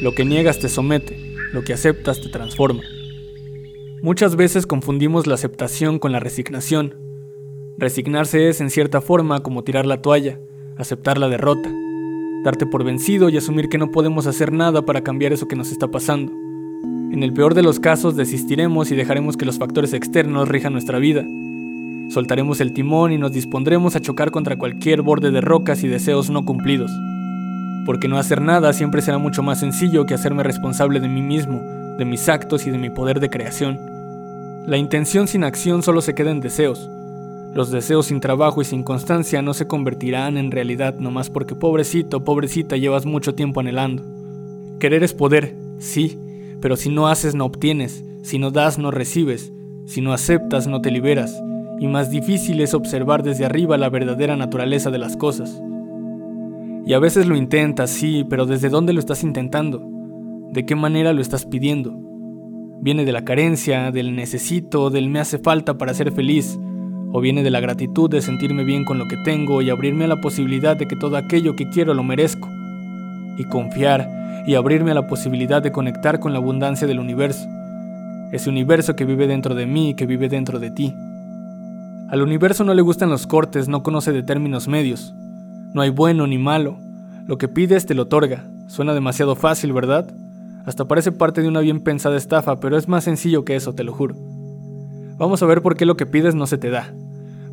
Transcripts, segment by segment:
Lo que niegas te somete, lo que aceptas te transforma. Muchas veces confundimos la aceptación con la resignación. Resignarse es, en cierta forma, como tirar la toalla, aceptar la derrota, darte por vencido y asumir que no podemos hacer nada para cambiar eso que nos está pasando. En el peor de los casos desistiremos y dejaremos que los factores externos rijan nuestra vida. Soltaremos el timón y nos dispondremos a chocar contra cualquier borde de rocas y deseos no cumplidos. Porque no hacer nada siempre será mucho más sencillo que hacerme responsable de mí mismo, de mis actos y de mi poder de creación. La intención sin acción solo se queda en deseos, los deseos sin trabajo y sin constancia no se convertirán en realidad nomás porque pobrecito, pobrecita llevas mucho tiempo anhelando. Querer es poder, sí, pero si no haces no obtienes, si no das no recibes, si no aceptas no te liberas, y más difícil es observar desde arriba la verdadera naturaleza de las cosas. Y a veces lo intentas, sí, pero ¿desde dónde lo estás intentando? ¿De qué manera lo estás pidiendo? Viene de la carencia, del necesito, del me hace falta para ser feliz, o viene de la gratitud de sentirme bien con lo que tengo y abrirme a la posibilidad de que todo aquello que quiero lo merezco, y confiar y abrirme a la posibilidad de conectar con la abundancia del universo, ese universo que vive dentro de mí y que vive dentro de ti. Al universo no le gustan los cortes, no conoce de términos medios, no hay bueno ni malo, lo que pides te lo otorga, suena demasiado fácil, ¿verdad? Hasta parece parte de una bien pensada estafa, pero es más sencillo que eso, te lo juro. Vamos a ver por qué lo que pides no se te da.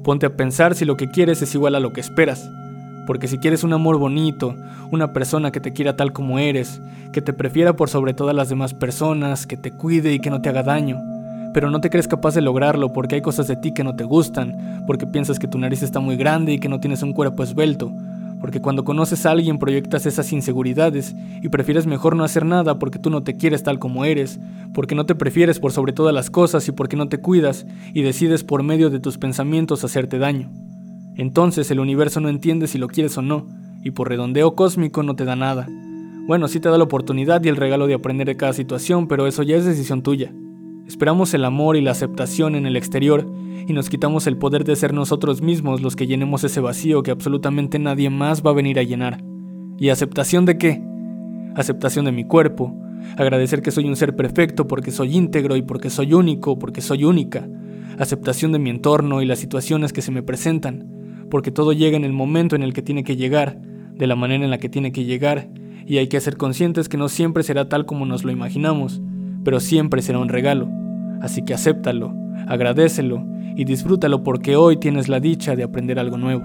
Ponte a pensar si lo que quieres es igual a lo que esperas. Porque si quieres un amor bonito, una persona que te quiera tal como eres, que te prefiera por sobre todas las demás personas, que te cuide y que no te haga daño, pero no te crees capaz de lograrlo porque hay cosas de ti que no te gustan, porque piensas que tu nariz está muy grande y que no tienes un cuerpo esbelto, porque cuando conoces a alguien proyectas esas inseguridades y prefieres mejor no hacer nada porque tú no te quieres tal como eres, porque no te prefieres por sobre todas las cosas y porque no te cuidas y decides por medio de tus pensamientos hacerte daño. Entonces el universo no entiende si lo quieres o no, y por redondeo cósmico no te da nada. Bueno, sí te da la oportunidad y el regalo de aprender de cada situación, pero eso ya es decisión tuya. Esperamos el amor y la aceptación en el exterior y nos quitamos el poder de ser nosotros mismos los que llenemos ese vacío que absolutamente nadie más va a venir a llenar. ¿Y aceptación de qué? Aceptación de mi cuerpo, agradecer que soy un ser perfecto porque soy íntegro y porque soy único, porque soy única, aceptación de mi entorno y las situaciones que se me presentan, porque todo llega en el momento en el que tiene que llegar, de la manera en la que tiene que llegar, y hay que ser conscientes que no siempre será tal como nos lo imaginamos, pero siempre será un regalo. Así que acéptalo, agradecelo y disfrútalo porque hoy tienes la dicha de aprender algo nuevo.